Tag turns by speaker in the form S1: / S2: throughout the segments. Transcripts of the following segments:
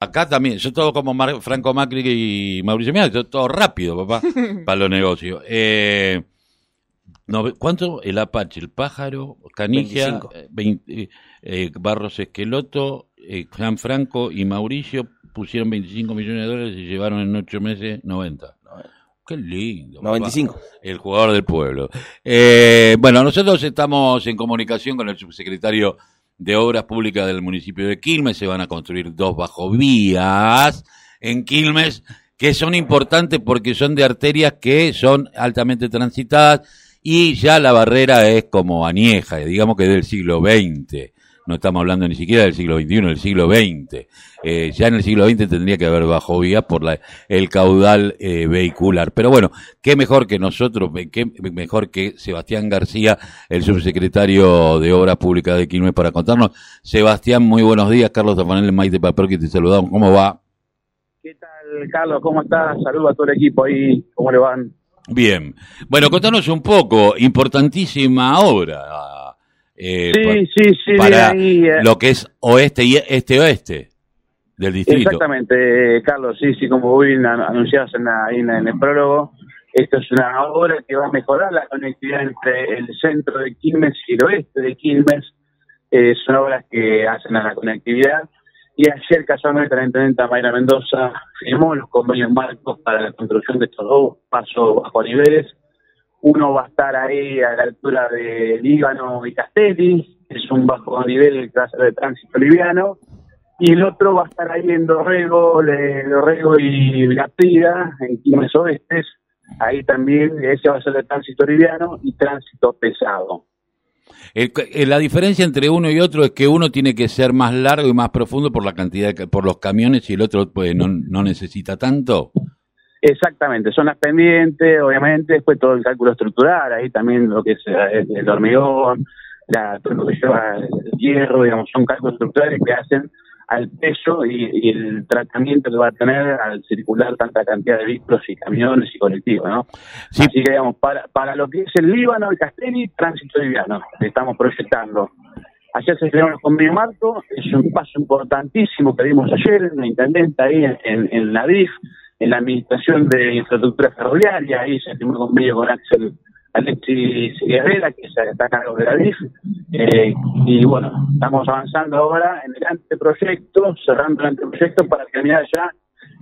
S1: Acá también, yo todo como Franco Macri y Mauricio Mira, yo todo rápido, papá, para los negocios. Eh, ¿Cuánto? El Apache, el Pájaro, Canigia, eh, eh, Barros Esqueloto, eh, Juan Franco y Mauricio pusieron 25 millones de dólares y llevaron en ocho meses 90. Qué lindo.
S2: 95.
S1: El jugador del pueblo. Eh, bueno, nosotros estamos en comunicación con el subsecretario de Obras Públicas del municipio de Quilmes. Se van a construir dos bajovías en Quilmes que son importantes porque son de arterias que son altamente transitadas y ya la barrera es como añeja, digamos que del siglo XX no estamos hablando ni siquiera del siglo XXI, del siglo XX. Eh, ya en el siglo XX tendría que haber bajo vías por la, el caudal eh, vehicular. Pero bueno, qué mejor que nosotros, qué mejor que Sebastián García, el subsecretario de Obras Públicas de Quilmes, para contarnos. Sebastián, muy buenos días. Carlos Tafanel, Maite que te saludamos. ¿Cómo va?
S3: ¿Qué tal, Carlos? ¿Cómo estás? Saludos a todo el equipo ahí. ¿Cómo le van?
S1: Bien. Bueno, contanos un poco. Importantísima obra
S3: eh, sí, sí, sí,
S1: para eh. lo que es oeste y este-oeste del distrito.
S3: Exactamente, Carlos, sí, sí, como bien anunciados en, en, en, el prólogo, esto es una obra que va a mejorar la conectividad entre el centro de Quilmes y el oeste de Quilmes. Eh, son obras que hacen a la conectividad. Y ayer, casualmente, la intendenta Mayra Mendoza firmó los convenios marcos para la construcción de estos dos pasos bajo niveles uno va a estar ahí a la altura de Líbano y Castelli, es un bajo nivel de tránsito liviano, y el otro va a estar ahí en Dorrego, Dorrego y La en Quilmes Oestes, ahí también ese va a ser de tránsito liviano y tránsito pesado.
S1: la diferencia entre uno y otro es que uno tiene que ser más largo y más profundo por la cantidad por los camiones y el otro pues no necesita tanto.
S3: Exactamente, zonas pendientes, obviamente, después todo el cálculo estructural, ahí también lo que es eh, el hormigón, la, todo lo que lleva el hierro, digamos, son cálculos estructurales que hacen al peso y, el tratamiento que va a tener al circular tanta cantidad de vehículos y camiones y colectivos, ¿no? Así que, digamos, para, para lo que es el Líbano, el Castelli, tránsito liviano, estamos proyectando. Ayer se firmó el convenio marco, es un paso importantísimo que dimos ayer en la intendente ahí en, en la DIF, en la Administración de Infraestructura Ferroviaria, ahí se firmó convenio con Axel Alexis Guerrera, que está a cargo de la DIF, eh, y bueno, estamos avanzando ahora en el anteproyecto, cerrando el anteproyecto para terminar ya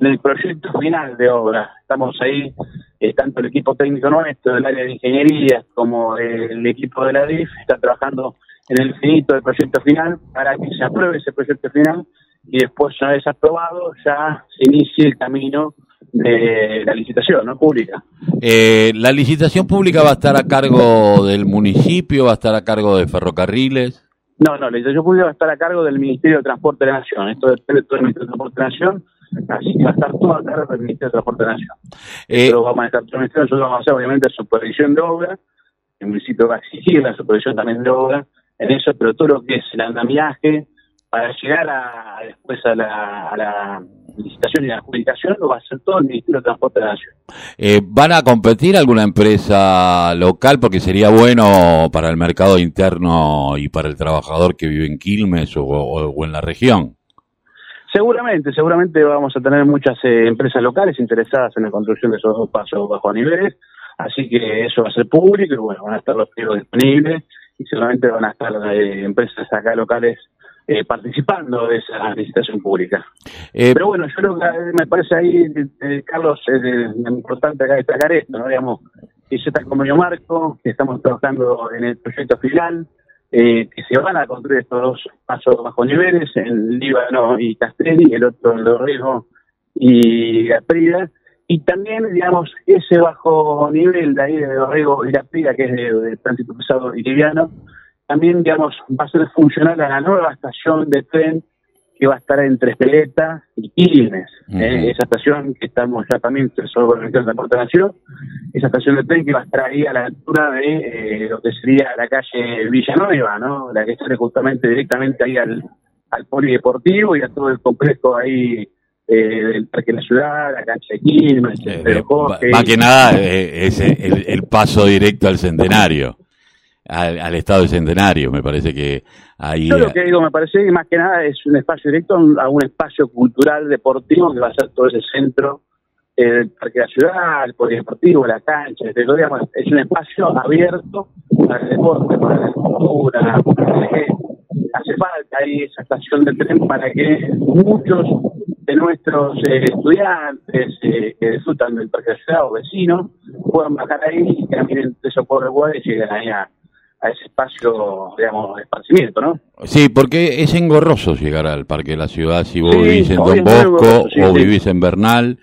S3: en el proyecto final de obra. Estamos ahí, eh, tanto el equipo técnico nuestro del área de ingeniería como el equipo de la DIF está trabajando en el finito del proyecto final para que se apruebe ese proyecto final y después una vez aprobado ya se inicie el camino de la licitación ¿no? pública.
S1: Eh, ¿La licitación pública va a estar a cargo del municipio, va a estar a cargo de ferrocarriles?
S3: No, no, la licitación pública va a estar a cargo del Ministerio de Transporte de la Nación. Esto depende del Ministerio de Transporte de la Nación, así que va a estar todo a cargo del Ministerio de Transporte de la Nación. Eh, Pero vamos a estar nosotros vamos a hacer obviamente supervisión de obra, el municipio va a exigir la supervisión también de obra en eso, pero todo lo que es el andamiaje, para llegar a, después a la, licitación y la adjudicación lo va a hacer todo el Ministerio de Transporte de la Nación.
S1: Eh, ¿Van a competir alguna empresa local? Porque sería bueno para el mercado interno y para el trabajador que vive en Quilmes o, en la región.
S3: Seguramente, seguramente vamos a tener muchas eh, empresas locales interesadas en la construcción de esos dos pasos bajo niveles, así que eso va a ser público y bueno, van a estar los pliegos disponibles y seguramente van a estar eh, empresas acá locales eh, participando de esa licitación pública. Eh, Pero bueno, yo creo que eh, me parece ahí, Carlos, es importante acá destacar esto, ¿no? Digamos, que ya está el convenio marco, que estamos trabajando en el proyecto final, que se van a construir estos dos pasos bajo niveles, el Líbano y Castelli, el otro el Dorrego y Gaprida, y también, digamos, ese bajo nivel de ahí de Dorrego y Gaprida, que es de tránsito pesado y liviano, también, digamos, va a ser funcional a la nueva estación de tren que va a estar entre Espeleta y Quilmes. ¿eh? esa estación que estamos ya también sobre la Nación, esa estación de tren que va a estar ahí a la altura de eh, lo que sería la calle Villanueva, ¿no? La que sale justamente directamente ahí al, al polideportivo y a todo el complejo ahí eh, del Parque de la Ciudad, la cancha de Quilmes,
S1: el Más que nada es el paso directo al centenario. Al, estado de centenario, me parece que ahí...
S3: Yo lo que digo, me parece que más que nada es un espacio directo a un espacio cultural, deportivo, que va a ser todo ese centro, el Parque de la Ciudad, el Polideportivo, la cancha, es un espacio abierto para el deporte, para la cultura, hace falta ahí esa estación de tren para que muchos de nuestros eh, estudiantes eh, que disfrutan del Parque de la Ciudad o vecinos puedan bajar ahí y caminen de socorro igual y lleguen ahí a, ese espacio, digamos, de esparcimiento, ¿no?
S1: Sí, porque es engorroso llegar al Parque de la Ciudad si vos vivís en Don Bosco o vivís en Bernal.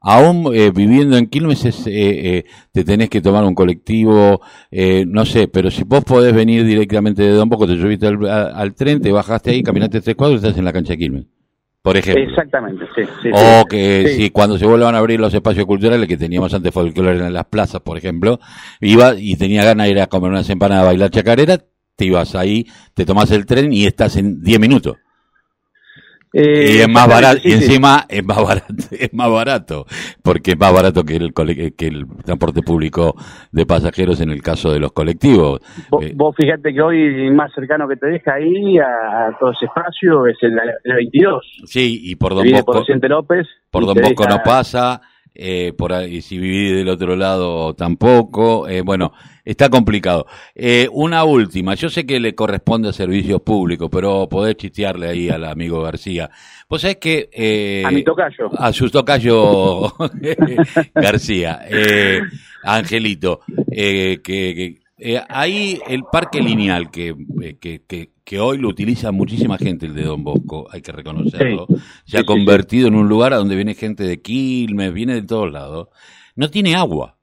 S1: Aún eh, viviendo en Quilmes eh, eh, te tenés que tomar un colectivo, no sé, pero si vos podés venir directamente de Don Bosco, te subiste al, tren, te bajaste ahí, caminaste tres cuadros y estás en la cancha de Quilmes por ejemplo.
S3: Exactamente, sí.
S1: o que si cuando se vuelvan a abrir los espacios culturales que teníamos antes folclore en las plazas, por ejemplo, iba y tenía ganas de ir a comer unas empanadas, a bailar chacarera, te ibas ahí, te tomas el tren y estás en 10 minutos. Eh, y es más barato, y encima es más barato, es más barato, porque es más barato que el que el transporte público de pasajeros en el caso de los colectivos.
S3: Eh, vos, fíjate que hoy más cercano que te deja ahí a, todo ese espacio es el, 22.
S1: Sí, y por Don Bosco,
S3: por López.
S1: Por Don Bosco no pasa, eh, por ahí, si viví del otro lado tampoco, eh, bueno, está complicado. Eh, una última, yo sé que le corresponde a servicios públicos, pero podés chistearle ahí al amigo García. Vos sabés que...
S3: Eh, a mi tocayo.
S1: A su tocayo García, eh, Angelito, eh, que eh, ahí el parque lineal, que, eh, que, que, hoy lo utiliza muchísima gente, el de Don Bosco, hay que reconocerlo, se ha convertido en un lugar a donde viene gente de Quilmes, viene de todos lados, no tiene agua.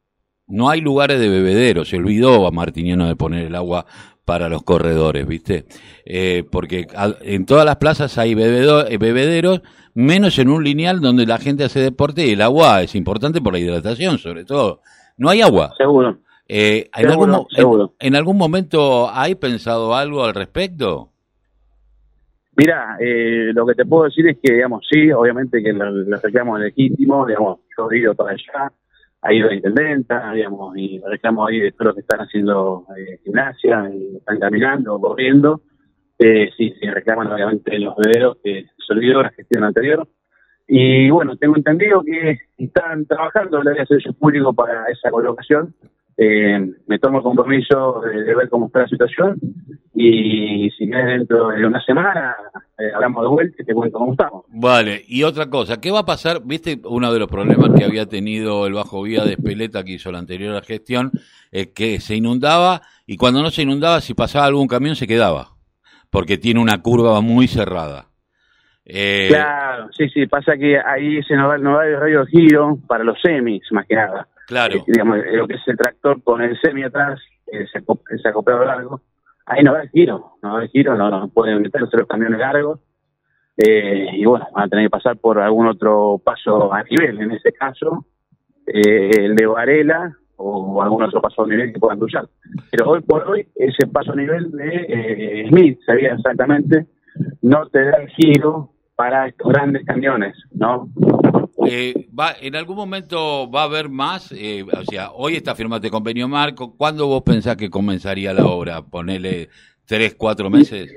S1: No hay lugares de bebedero, se olvidó a Martiniano de poner el agua para los corredores, ¿viste? Eh, porque en todas las plazas hay eh, bebederos, menos en un lineal donde la gente hace deporte y el agua es importante por la hidratación, sobre todo. No hay agua.
S3: Seguro.
S1: Eh, ¿en, algún, En, algún momento hay pensado algo al respecto?
S3: Mira, eh, lo que te puedo decir es que, digamos, sí, obviamente que lo reclamos legítimo, digamos, yo he ido para allá, ha ido la intendenta, digamos, y reclamo ahí de todos los que están haciendo eh, gimnasia, y están caminando, corriendo, eh, sí, sí, reclaman obviamente los bebederos que se olvidó la gestión anterior. Y bueno, tengo entendido que están trabajando en el área de servicio público para esa colocación, eh, me tomo el compromiso de, ver cómo está la situación y si es dentro de una semana eh, hablamos de vuelta y te cuento cómo estamos.
S1: Vale, y otra cosa, ¿qué va a pasar? Viste, uno de los problemas que había tenido el Bajo Vía de Espeleta que hizo la anterior gestión, es que se inundaba y cuando no se inundaba, si pasaba algún camión se quedaba, porque tiene una curva muy cerrada.
S3: Eh, claro, sí, sí, pasa que ahí se nos va, nos va el radio de giro para los semis, más que nada.
S1: Claro.
S3: Eh, digamos, lo que es el tractor con el semi atrás, ese, ese acoplado largo, ahí no va el giro, no va el giro, no, no pueden meterse los camiones largos. Eh, y bueno, van a tener que pasar por algún otro paso a nivel, en ese caso, eh, el de Varela o algún otro paso a nivel que puedan cruzar. Pero hoy por hoy, ese paso a nivel de Smith, sabía exactamente, no te da giro para estos grandes camiones, ¿no?
S1: Eh, va, ¿En algún momento va a haber más? Eh, o sea, hoy está firmado convenio marco. ¿Cuándo vos pensás que comenzaría la obra? ¿Ponerle tres, cuatro meses?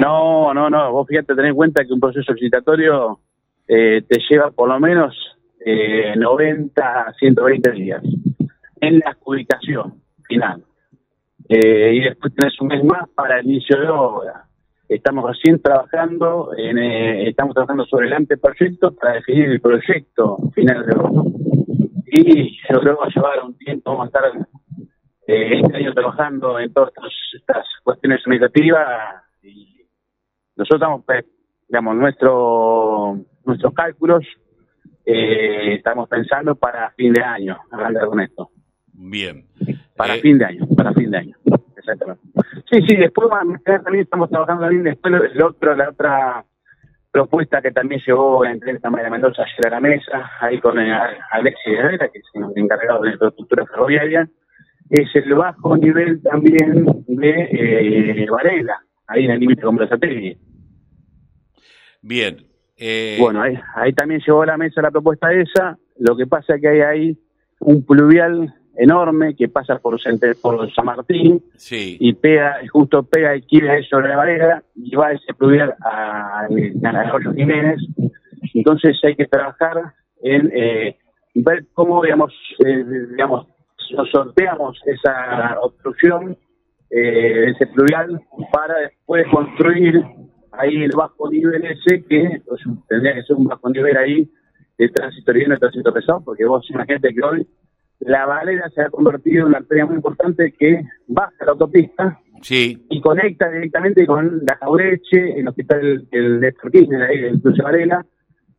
S3: No, no, no. Vos fíjate, tenés en cuenta que un proceso licitatorio eh, te lleva por lo menos eh, 90 120 días en la adjudicación final. Eh, y después tenés un mes más para el inicio de obra. Estamos recién trabajando, en, eh, estamos trabajando sobre el anteproyecto para definir el proyecto final de obra. Y yo creo que va a llevar un tiempo, vamos a estar eh, este año trabajando en todas estas cuestiones administrativas y nosotros estamos, pues, digamos, nuestro, nuestros cálculos eh, estamos pensando para fin de año, arrancar con esto.
S1: Bien.
S3: Para fin de año, para fin de año. Sí, sí, después también estamos trabajando también después el otro, la otra propuesta que también llevó entre el de Mendoza ayer a la mesa, ahí con eh, Alexis Herrera, que es el encargado de la infraestructura ferroviaria, es el bajo nivel también de eh, Varela, ahí en el límite con Brazategui.
S1: Bien.
S3: Eh... Bueno, ahí, también llevó a la mesa la propuesta esa, lo que pasa es que hay ahí un pluvial enorme que pasa por, por San Martín
S1: sí.
S3: y pega, justo pega y quiere sobre la varela y va ese pluvial a, a, Jiménez. Entonces hay que trabajar en eh, ver cómo, digamos, eh, digamos, sorteamos esa obstrucción, eh, ese pluvial, para después construir ahí el bajo nivel ese, que pues, tendría que ser un bajo nivel ahí de tránsito liviano y tránsito pesado, porque vos imagínate que hoy la Valera se ha convertido en una arteria muy importante que baja la autopista
S1: sí.
S3: y conecta directamente con la Jaureche, el hospital el Néstor Kirchner, el Cruce Varela.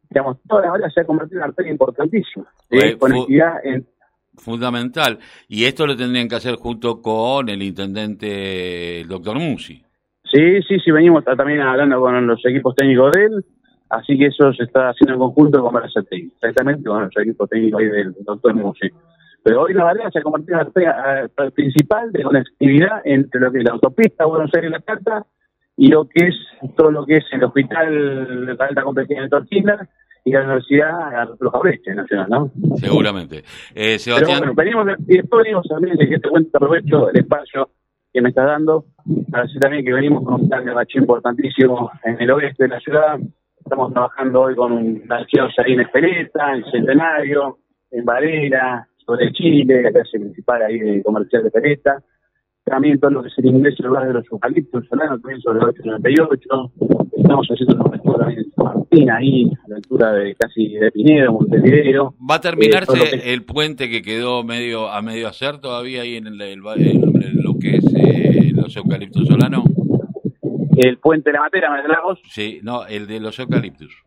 S3: Digamos, toda la Valera se ha convertido en una arteria importantísima de conectividad en
S1: fundamental. Y esto lo tendrían que hacer junto con el intendente, el doctor Musi.
S3: Sí, sí, sí, venimos también hablando con los equipos técnicos de él, así que eso se está haciendo en conjunto con Barazategui, exactamente con los equipos técnicos ahí del doctor Musi. Pero hoy la Valera se ha convertido en la eh, principal de conectividad entre lo que es la autopista Buenos Aires-La Plata y lo que es todo lo que es el hospital de alta complejidad de Torquina y la Universidad Los Jaureche Nacional, ¿no?
S1: Seguramente.
S3: Eh, Sebastián... Pero bueno, venimos, y después venimos también, de que te cuento, aprovecho el espacio que me está dando, para decir también que venimos con un plan de bache importantísimo en el oeste de la ciudad, estamos trabajando hoy con un ahí en Espeleta, en Centenario, en Varela, sobre Chile, la clase principal ahí de comercial de Pereta, también todo lo que es el ingreso del lugar de los eucaliptos solanos, también sobre el 898, estamos haciendo una aventura también en San Martín, ahí, a la altura de casi de Pinedo, Montevideo.
S1: ¿Va a terminarse el puente que quedó medio a medio hacer todavía ahí en, el, lo que es eh, los eucaliptos solanos?
S3: El puente de la Matera, de Lagos.
S1: Sí, no, el de los eucaliptos.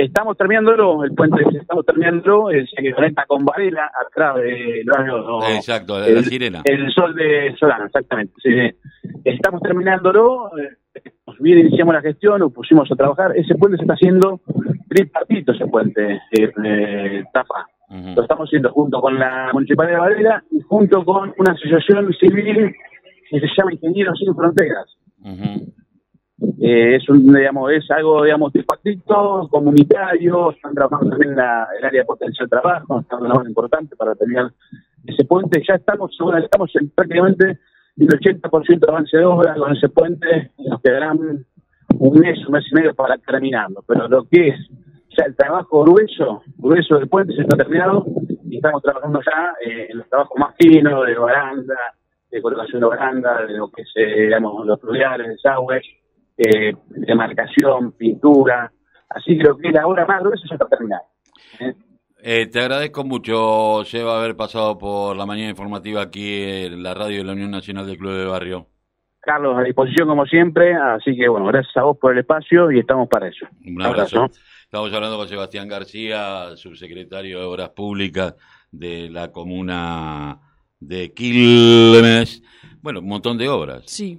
S3: Estamos terminándolo, el puente estamos terminándolo, el que conecta con Varela, atrás del barrio.
S1: Exacto, de la sirena.
S3: El sol de Solano, exactamente. Sí, Estamos terminándolo, eh, bien iniciamos la gestión, nos pusimos a trabajar. Ese puente se está haciendo tripartito, ese puente, eh, Tafa. Lo estamos haciendo junto con la Municipalidad de Varela y junto con una asociación civil que se llama Ingenieros Sin Fronteras. Eh, es un, digamos, es algo, digamos, tripartito, comunitario, están trabajando en la, el área de potencial trabajo, es una importante para terminar ese puente. Ya estamos, estamos en prácticamente el 80% de avance de obra con ese puente, nos quedarán un mes, un mes y medio para terminarlo, pero lo que es ya el trabajo grueso, grueso del puente se está terminado y estamos trabajando ya eh, en los trabajos más finos de baranda, de colocación de baranda, de lo que es, eh, digamos, los fluviales, desagües, eh, demarcación, pintura. Así creo que la obra más gruesa ya está terminada.
S1: ¿eh? Eh, te agradezco mucho, Lleva haber pasado por la mañana informativa aquí en la radio de la Unión Nacional del Club de Barrio.
S3: Carlos, a disposición como siempre, así que bueno, gracias a vos por el espacio y estamos para eso.
S1: Un abrazo. Estamos hablando con Sebastián García, subsecretario de Obras Públicas de la comuna de Quilmes. Bueno, un montón de obras.
S2: Sí.